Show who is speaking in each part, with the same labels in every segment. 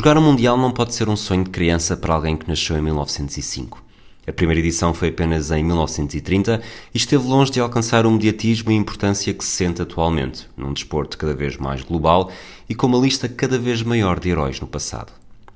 Speaker 1: Jogar o Mundial não pode ser um sonho de criança para alguém que nasceu em 1905. A primeira edição foi apenas em 1930 e esteve longe de alcançar o mediatismo e importância que se sente atualmente, num desporto cada vez mais global e com uma lista cada vez maior de heróis no passado.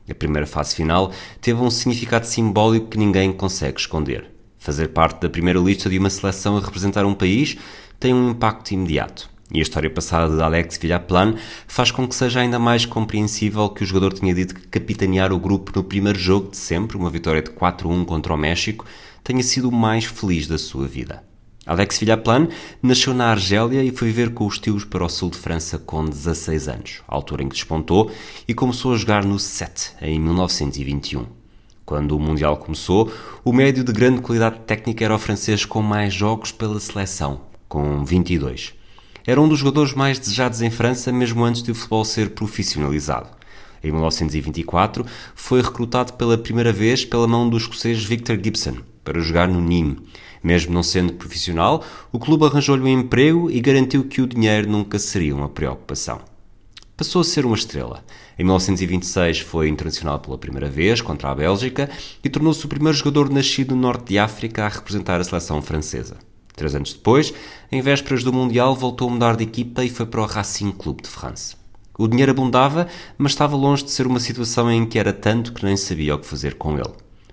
Speaker 1: A primeira fase final teve um significado simbólico que ninguém consegue esconder. Fazer parte da primeira lista de uma seleção a representar um país tem um impacto imediato. E a história passada de Alex Villaplan faz com que seja ainda mais compreensível que o jogador tinha dito que capitanear o grupo no primeiro jogo de sempre, uma vitória de 4-1 contra o México, tenha sido o mais feliz da sua vida. Alex Villaplan nasceu na Argélia e foi viver com os tios para o sul de França com 16 anos, altura em que despontou, e começou a jogar no 7 em 1921. Quando o Mundial começou, o médio de grande qualidade técnica era o francês com mais jogos pela seleção, com 22. Era um dos jogadores mais desejados em França, mesmo antes de o futebol ser profissionalizado. Em 1924, foi recrutado pela primeira vez pela mão do escocês Victor Gibson para jogar no Nîmes mesmo não sendo profissional, o clube arranjou-lhe um emprego e garantiu que o dinheiro nunca seria uma preocupação. Passou a ser uma estrela. Em 1926 foi internacional pela primeira vez contra a Bélgica e tornou-se o primeiro jogador nascido no norte de África a representar a seleção francesa. Três anos depois, em vésperas do Mundial, voltou a mudar de equipa e foi para o Racing Clube de France. O dinheiro abundava, mas estava longe de ser uma situação em que era tanto que nem sabia o que fazer com ele.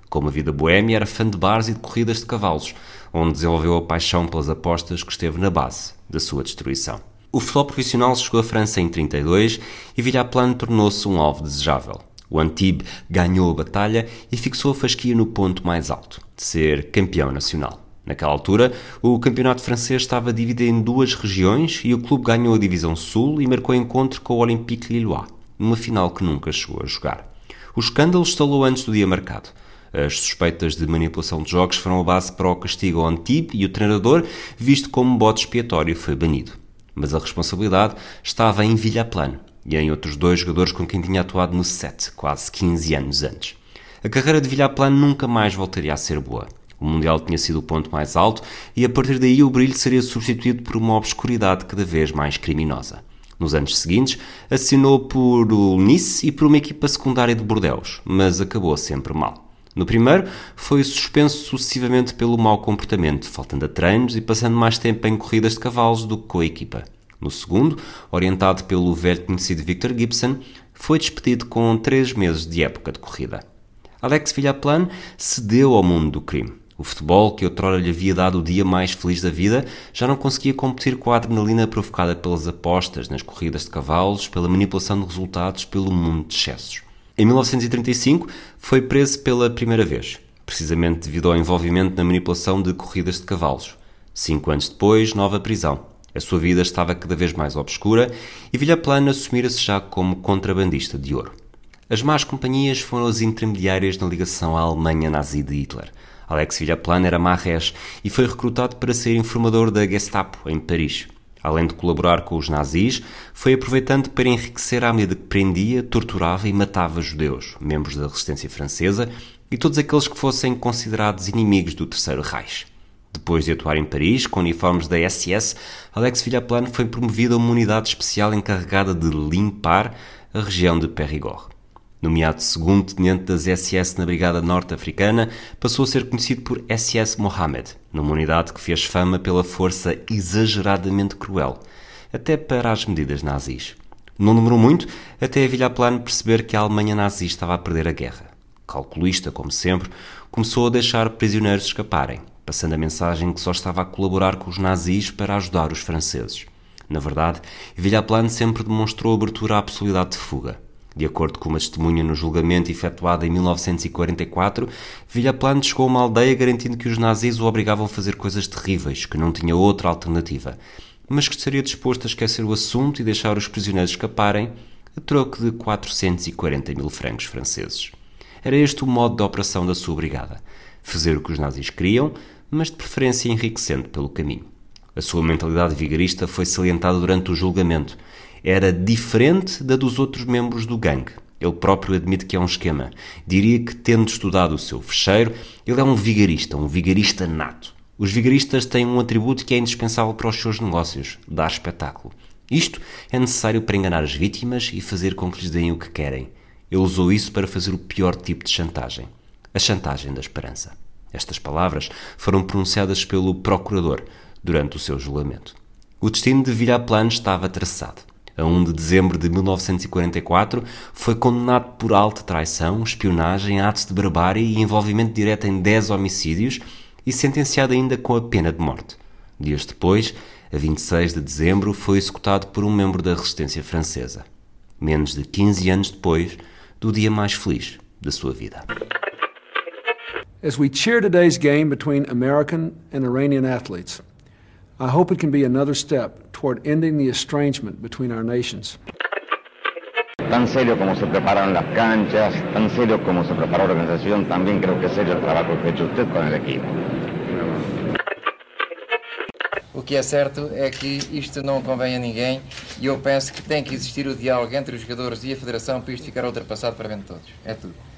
Speaker 1: Com uma vida boêmia, era fã de bares e de corridas de cavalos, onde desenvolveu a paixão pelas apostas que esteve na base da sua destruição. O futebol profissional chegou à França em 32 e Villaplane tornou-se um alvo desejável. O Antibes ganhou a batalha e fixou a fasquia no ponto mais alto, de ser campeão nacional. Naquela altura, o campeonato francês estava dividido em duas regiões e o clube ganhou a divisão sul e marcou encontro com o Olympique Lillois, numa final que nunca chegou a jogar. O escândalo estalou antes do dia marcado. As suspeitas de manipulação de jogos foram a base para o castigo ao Antibes e o treinador, visto como bote expiatório, foi banido. Mas a responsabilidade estava em Villaplano e em outros dois jogadores com quem tinha atuado no set, quase 15 anos antes. A carreira de Villaplano nunca mais voltaria a ser boa. O Mundial tinha sido o ponto mais alto e a partir daí o brilho seria substituído por uma obscuridade cada vez mais criminosa. Nos anos seguintes, assinou por o Nice e por uma equipa secundária de Bordeaux, mas acabou sempre mal. No primeiro, foi suspenso sucessivamente pelo mau comportamento, faltando a treinos e passando mais tempo em corridas de cavalos do que com a equipa. No segundo, orientado pelo velho conhecido Victor Gibson, foi despedido com três meses de época de corrida. Alex Villaplan cedeu ao mundo do crime. O futebol, que outrora lhe havia dado o dia mais feliz da vida, já não conseguia competir com a adrenalina provocada pelas apostas nas corridas de cavalos, pela manipulação de resultados, pelo mundo de excessos. Em 1935 foi preso pela primeira vez, precisamente devido ao envolvimento na manipulação de corridas de cavalos. Cinco anos depois, nova prisão. A sua vida estava cada vez mais obscura e Villaplana assumira-se já como contrabandista de ouro. As más companhias foram as intermediárias na ligação à Alemanha nazi de Hitler. Alex Villaplana era marrés e foi recrutado para ser informador da Gestapo em Paris. Além de colaborar com os nazis, foi aproveitando para enriquecer à medida que prendia, torturava e matava judeus, membros da resistência francesa e todos aqueles que fossem considerados inimigos do Terceiro Reich. Depois de atuar em Paris, com uniformes da SS, Alex Villaplane foi promovido a uma unidade especial encarregada de limpar a região de Périgord. Nomeado segundo tenente das SS na Brigada Norte-Africana, passou a ser conhecido por SS Mohammed, numa unidade que fez fama pela força exageradamente cruel, até para as medidas nazis. Não demorou muito até a Villaplane perceber que a Alemanha nazi estava a perder a guerra. Calculista, como sempre, começou a deixar prisioneiros escaparem, passando a mensagem que só estava a colaborar com os nazis para ajudar os franceses. Na verdade, Villaplane sempre demonstrou abertura à possibilidade de fuga. De acordo com uma testemunha no julgamento efetuado em 1944, Villaplane chegou a uma aldeia garantindo que os nazis o obrigavam a fazer coisas terríveis, que não tinha outra alternativa, mas que estaria disposto a esquecer o assunto e deixar os prisioneiros escaparem a troco de 440 mil francos franceses. Era este o modo de operação da sua brigada: fazer o que os nazis queriam, mas de preferência enriquecendo pelo caminho. A sua mentalidade vigarista foi salientada durante o julgamento. Era diferente da dos outros membros do gangue. Ele próprio admite que é um esquema. Diria que, tendo estudado o seu fecheiro, ele é um vigarista, um vigarista nato. Os vigaristas têm um atributo que é indispensável para os seus negócios: dar espetáculo. Isto é necessário para enganar as vítimas e fazer com que lhes deem o que querem. Ele usou isso para fazer o pior tipo de chantagem: a chantagem da esperança. Estas palavras foram pronunciadas pelo procurador durante o seu julgamento. O destino de Villaplane estava traçado. A 1 de dezembro de 1944, foi condenado por alta traição, espionagem, atos de barbárie e envolvimento direto em 10 homicídios e sentenciado ainda com a pena de morte. Dias depois, a 26 de dezembro, foi executado por um membro da resistência francesa. Menos de 15 anos depois do dia mais feliz da sua vida.
Speaker 2: As we cheer today's game between American and Iranian athletes, I hope it can be another step toward ending the estrangement between our nations.
Speaker 3: Tan serio como se preparan las canchas, tan serio como se preparó la organización, también creo que es serio el trabajo que ha hecho usted con el equipo.
Speaker 4: O que é certo é que isto não convém a ninguém e eu penso que tem que existir o diálogo entre os jogadores e a Federação para isto ficar ultrapassado para bem de todos. É tudo.